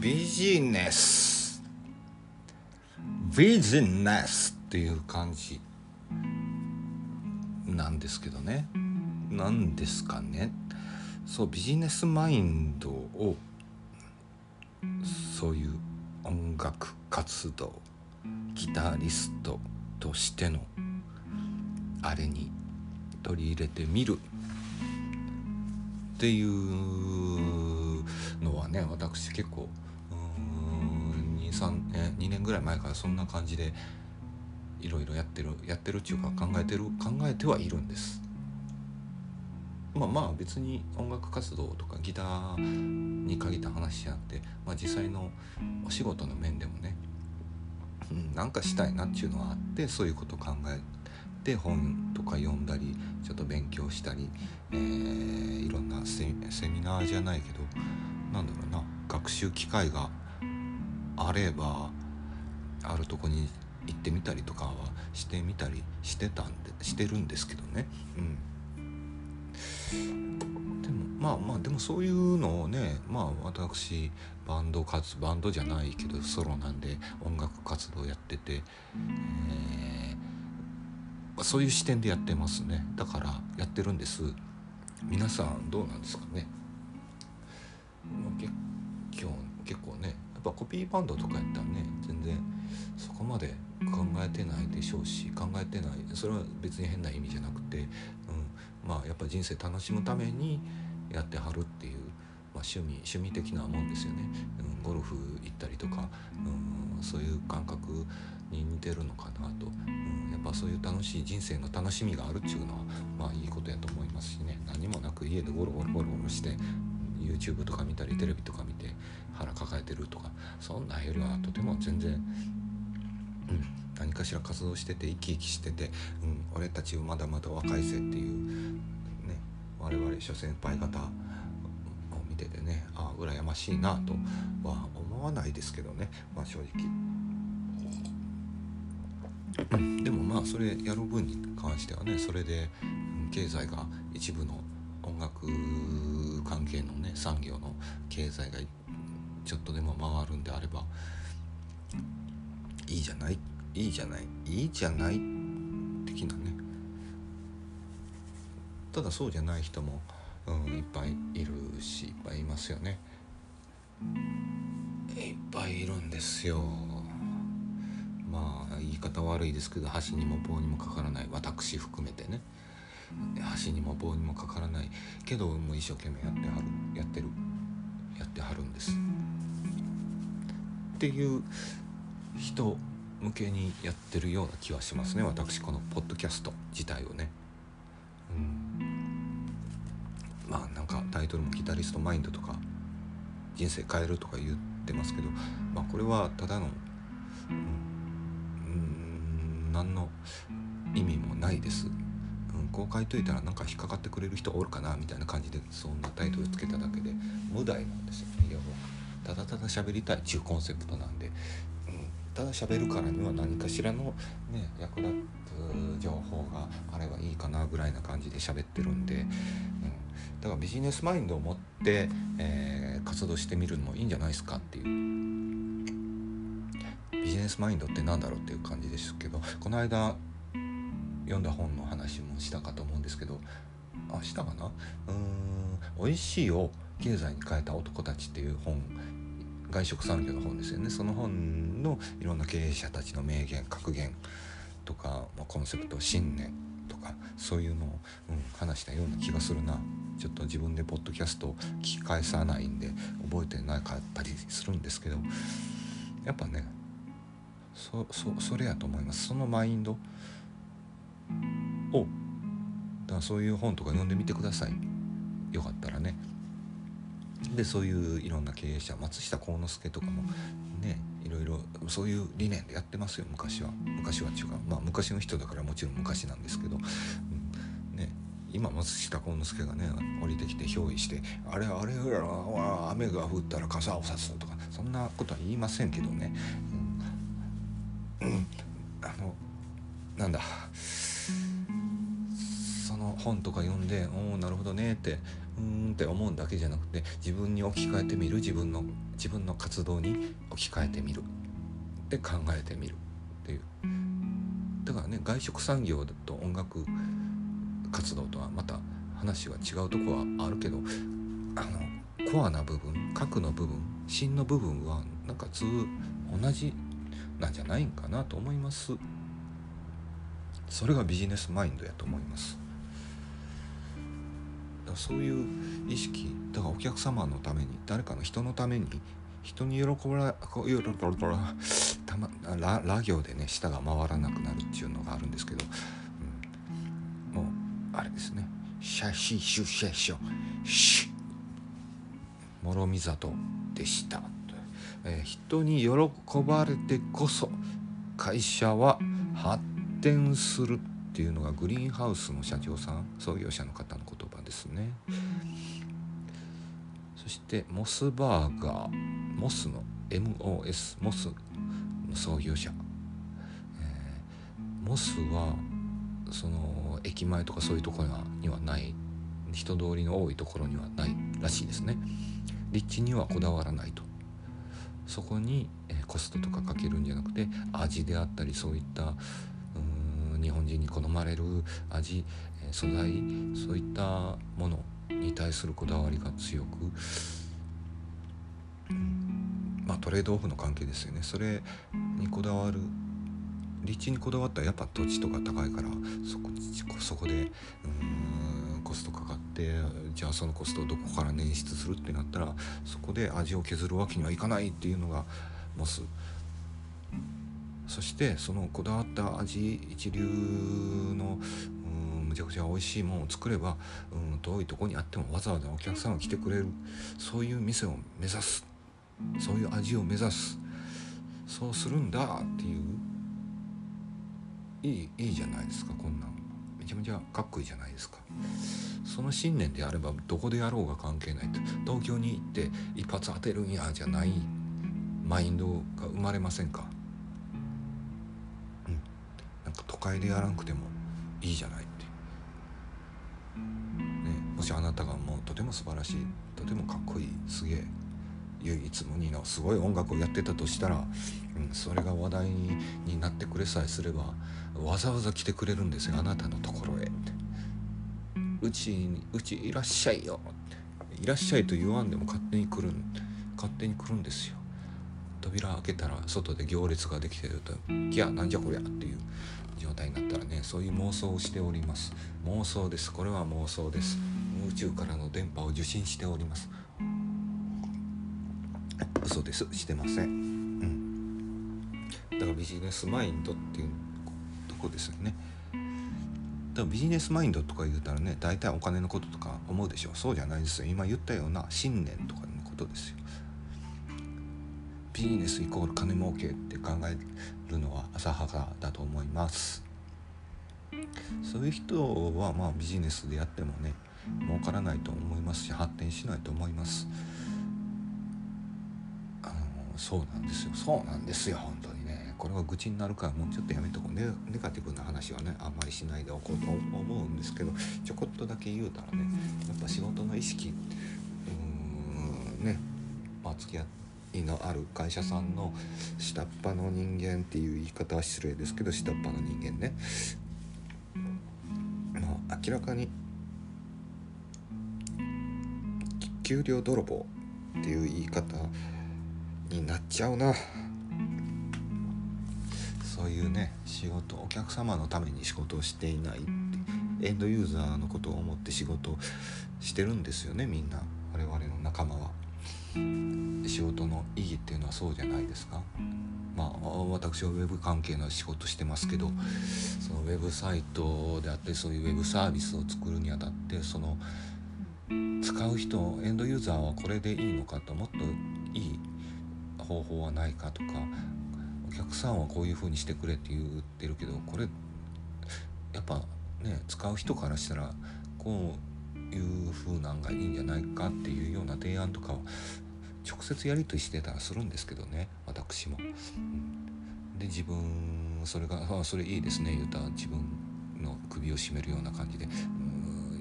ビジネス。ビジネスっていう感じなんですけどね。何ですかね。そうビジネスマインドをそういう音楽活動ギタリストとしてのあれに取り入れてみる。っていうのはね私結構23え2年ぐらい前からそんな感じでいろいろやってるやってるっていうか考えてる考えてはいるんです。まあまあ別に音楽活動とかギターに限った話じゃなくて、まあ、実際のお仕事の面でもね、うん、なんかしたいなっていうのはあってそういうこと考えて本とか読んだりちょっと勉強したり、えー、いろんなセミナーじゃないけどなんだろうな学習機会があればあるとこに行ってみたりとかはしてみたりしてたんでしてるんですけどね。うん。でもまあまあでもそういうのをねまあ私バンド活バンドじゃないけどソロなんで音楽活動やってて、えー、そういう視点でやってますね。だからやってるんです。皆さんどうなんですかね、結結構ねっぱコピーバンドとかやったらね全然そこまで考えてないでしょうし考えてないそれは別に変な意味じゃなくて、うん、まあやっぱ人生楽しむためにやってはるっていう、まあ、趣味趣味的なもんですよね、うん、ゴルフ行ったりとか、うん、そういう感覚に似てるのかなと、うん、やっぱそういう楽しい人生の楽しみがあるっていうのはまあいいことやと思いますしね。何もなく家でゴロゴロゴロゴロして YouTube とか見たりテレビとか見て腹抱えてるとかそんなんよりはとても全然、うん、何かしら活動してて生き生きしてて、うん、俺たちはまだまだ若いぜっていうね我々諸先輩方を見ててねああ羨ましいなとは思わないですけどねまあ正直。でもまあそれやる分に関してはねそれで経済が一部の音楽関係のね産業の経済がちょっとでも回るんであればいいじゃない？いいじゃない？いいじゃない？的なね。ただそうじゃない人も、うん、いっぱいいるしいっぱいいますよね。いっぱいいるんですよ。まあ言い方悪いですけど箸にも棒にもかからない。私含めてね。箸にも棒にもかからない。けどもう一生懸命やってはるやってるやってはるんです。っていう人向けにやってるような気はしますね私このポッドキャスト自体をね。うん。まあなんかタイトルも「ギタリストマインド」とか「人生変える」とか言ってますけどまあこれはただのうん何の意味もないです。こう書いといたらなんか引っかかってくれる人おるかなみたいな感じでそんなタイトルつけただけで無題なんですよただただ喋りたいっていうコンセプトなんで、うん、ただ喋るからには何かしらのね役立つ情報があればいいかなぐらいな感じで喋ってるんで、うん、だからビジネスマインドを持って、えー、活動してみるのもいいんじゃないですかっていう。ビジネスマインドって何だろうっていう感じですけどこの間読んだ本の話もしたかと思うんですけどあしたかな？うーん「美味しいを経済に変えた男たち」っていう本外食産業の本ですよね。その本のいろんな経営者たちの名言格言とか、まあ、コンセプト信念とかそういうのを、うん、話したような気がするな。ちょっと自分でポッドキャストを聞き返さないんで覚えてなかったりするんですけどやっぱねそそそれやと思います。そのマインドをだからそういう本とか読んでみてください。よかったらね。でそういういろんな経営者松下幸之助とかもねいろいろそういう理念でやってますよ昔は。昔は違うまあ昔の人だからもちろん昔なんですけど、うん、ね今松下幸之助がね降りてきて憑依して「あれあれは雨が降ったら傘を差す」とかそんなことは言いませんけどね、うん、あのなんだ本とか読んで「おおなるほどね」ってうーんって思うだけじゃなくて自分に置き換えてみる自分の自分の活動に置き換えてみる。で考えてみる。っていう。だからね外食産業と音楽活動とはまた話は違うとこはあるけどあのコアな部分核の部分芯の部分はなんかず同じなんじゃないんかなと思います。それがビジネスマインドやと思います。だそういう意識だからお客様のために誰かの人のために人に喜ばれたまララ行でね舌が回らなくなるっていうのがあるんですけど、うん、もうあれですね。シャシシュシャショシュ諸見里でした、えー人に喜ばれてこそ会社は発展するっていうのがグリーンハウスの社長さん創業者の方の言葉ですね。そしてモスバーガーモスの MOS モスの創業者、えーモスはその駅前とかそういうところにはない人通りの多いところにはないらしいですね。立地にはこだわらないと。そこに、えーコストとかかけるんじゃなくて味であったりそういった日本人に好まれる味、素材そういったものに対するこだわりが強く、まあトレードオフの関係ですよね。それにこだわる立地にこだわったらやっぱ土地とか高いからそこそこでうんコストかかってじゃあそのコストをどこから捻出するってなったらそこで味を削るわけにはいかないっていうのがモス。そしてそのこだわった味一流のちゃくちゃ美味しいものを作ればうん遠いとこにあってもわざわざお客さんが来てくれる。そういう店を目指す。そういう味を目指す。そうするんだっていう。いいいいじゃないですかこんなん。めちゃめちゃかっこいいじゃないですか。その信念であればどこでやろうが関係ないと。東京に行って一発当てるんやじゃない。マインドが生まれませんか。うん。なんか都会でやらんくてもいいじゃない、もしあなたがもうとても素晴らしいとてもかっこいいすげえ唯一無二のすごい音楽をやってたとしたら、うん、それが話題になってくれさえすればわざわざ来てくれるんですよあなたのところへ。ってうちうちいらっしゃいよいらっしゃいと言わんでも勝手に来るん勝手に来るんですよ。扉開けたら外で行列ができてると「いやなんじゃこりゃ」っていう状態になったらねそういう妄想をしております。妄想です。これは妄想です。宇宙からの電波を受信しております。嘘です。してません。うん。だからビジネスマインドっていうとこですよね。だからビジネスマインドとか言うたらね大体お金のこととか思うでしょそうじゃないですよ。今言ったような信念とかのことですよ。ビジネスイコール金儲けって考えるのは浅はかだと思います。そういう人はまあビジネスでやってもね儲からないと思いますし発展しないと思います。あのそうなんですよ。そうなんですよ本当にね。これは愚痴になるからもうちょっとやめとこう。ネネガティブな話はねあんまりしないでおこうと思うんですけどちょこっとだけ言うたらねやっぱ仕事の意識うーんねまあ付き合いのある会社さんの下っ端の人間っていう言い方は失礼ですけど下っ端の人間ね。もう明らかに給料泥棒っていう言い方になっちゃうな。そういうね仕事お客様のために仕事をしていないってエンドユーザーのことを思って仕事をしてるんですよねみんな。我々の仲間は。仕事の意義っていうのはそうじゃないですか。まあ私はウェブ関係の仕事してますけどそのウェブサイトであってそういうウェブサービスを作るにあたってその使う人エンドユーザーはこれでいいのかともっといい方法はないかとかお客さんはこういう風にしてくれって言ってるけどこれやっぱね使う人からしたらこういう風なんがいいんじゃないかっていうような提案とかを直接やり取りしてたらするんですけどね。私も。で自分それが「あそれいいですね」言うたら自分の首を絞めるような感じで「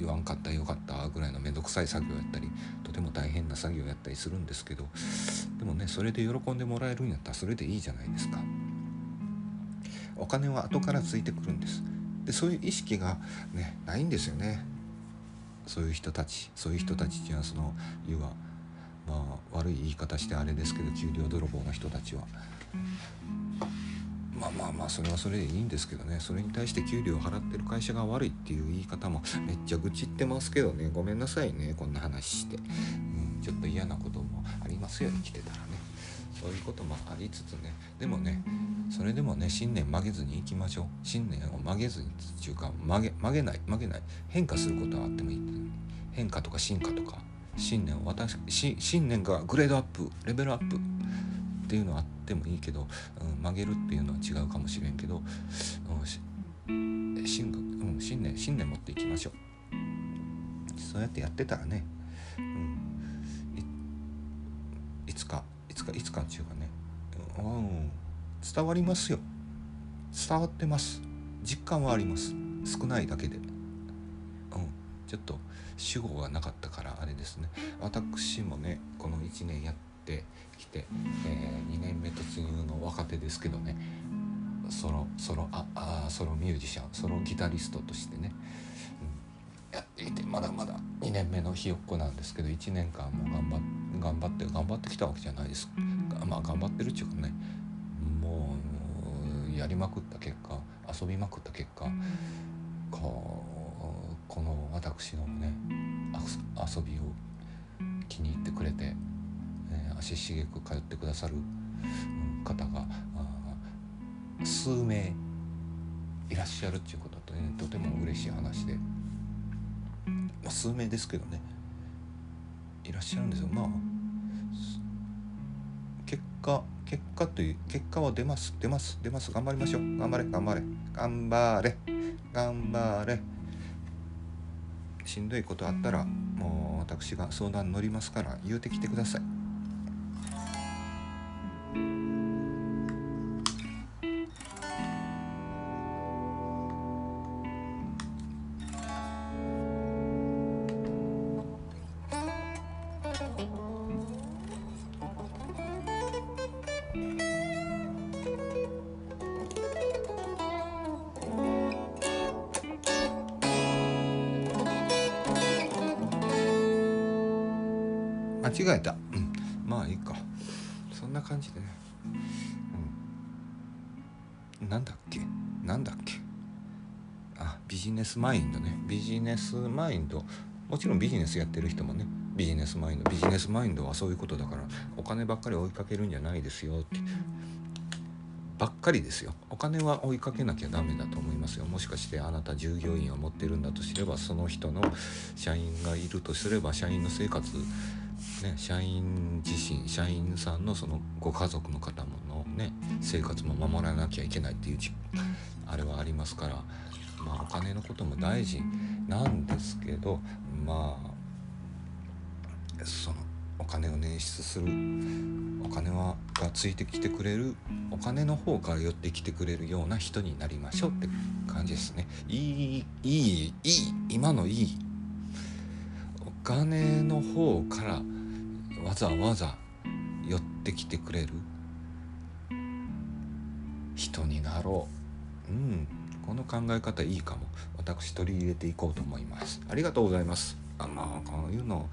言わんかったよかったぐらいの面倒くさい作業やったりとても大変な作業やったりするんですけどでもねそれで喜んでもらえるんやったらそれでいいじゃないですか。お金は後からついてくるんです。でそういう意識がねないんですよね。そういう人たちそういう人たちっていうのはその要はまあ悪い言い方してあれですけど給料泥棒の人たちは。まあまあまあそれはそれでいいんですけどね。それに対して給料を払ってる会社が悪いっていう言い方もめっちゃ愚痴ってますけどね。ごめんなさいねこんな話して、うん、ちょっと嫌なこともありますよ生きてたらね。そういうこともありつつね。でもねそれでもね信念曲げずにいきましょう。信念を曲げずにっていうか曲げ曲げない曲げない。変化することはあってもいい変化とか進化とか。信念を私信念がグレードアップレベルアップ。っていうのはあってもいいけど、うん、曲げるっていうのは違うかもしれんけど、うん、信うん、信念信念持っていきましょう。そうやってやってたらね、うん、いつかいつかいつかっていうかね、うん、伝わりますよ。伝わってます。実感はあります。少ないだけで。うんちょっと主語がなかったからあれですね。私もねこの1年やってきて、えー、2年目突入の若手ですけどね。ソロソロああソロミュージシャンソロギタリストとしてね、うん、やっていてまだまだ2年目のひよっこなんですけど1年間も頑張って頑張って頑張ってきたわけじゃないです。まあ頑張ってるっていうかね。もうやりまくった結果遊びまくった結果ここの私のね遊びを気に入ってくれて、足しげく通ってくださる方が数名いらっしゃるっていうこととねとても嬉しい話で、まあ、数名ですけどねいらっしゃるんですよ。まあ結果結果という結果は出ます出ます出ます。頑張りましょう。頑張れ頑張れ頑張れ頑張れ。しんどいことあったらもう私が相談乗りますから言うてきてください。違えた、うん、まあいいか。そんな感じで。ね、うん、なんだっけ？なんだっけ？あビジネスマインドね。ビジネスマインド。もちろんビジネスやってる人もね。ビジネスマインド。ビジネスマインドはそういうことだからお金ばっかり追いかけるんじゃないですよって。ばっかりですよ。お金は追いかけなきゃダメだと思いますよ。もしかしてあなた従業員を持ってるんだとすればその人の社員がいるとすれば社員の生活ね、社員自身社員さんのそのご家族の方ものね生活も守らなきゃいけないっていうあれはありますからまあお金のことも大事なんですけどまあそのお金を捻出するお金はがついてきてくれるお金の方から寄ってきてくれるような人になりましょうって感じですね。いいいいいい今のいい金の方からわざわざ寄ってきてくれる人になろう。うんこの考え方いいかも。私取り入れていこうと思います。ありがとうございます。あまあこういうの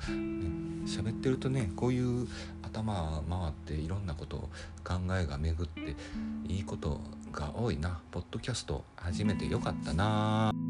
喋、ね、ってるとねこういう頭回っていろんなことを考えが巡っていいことが多いなポッドキャスト初めてよかったな。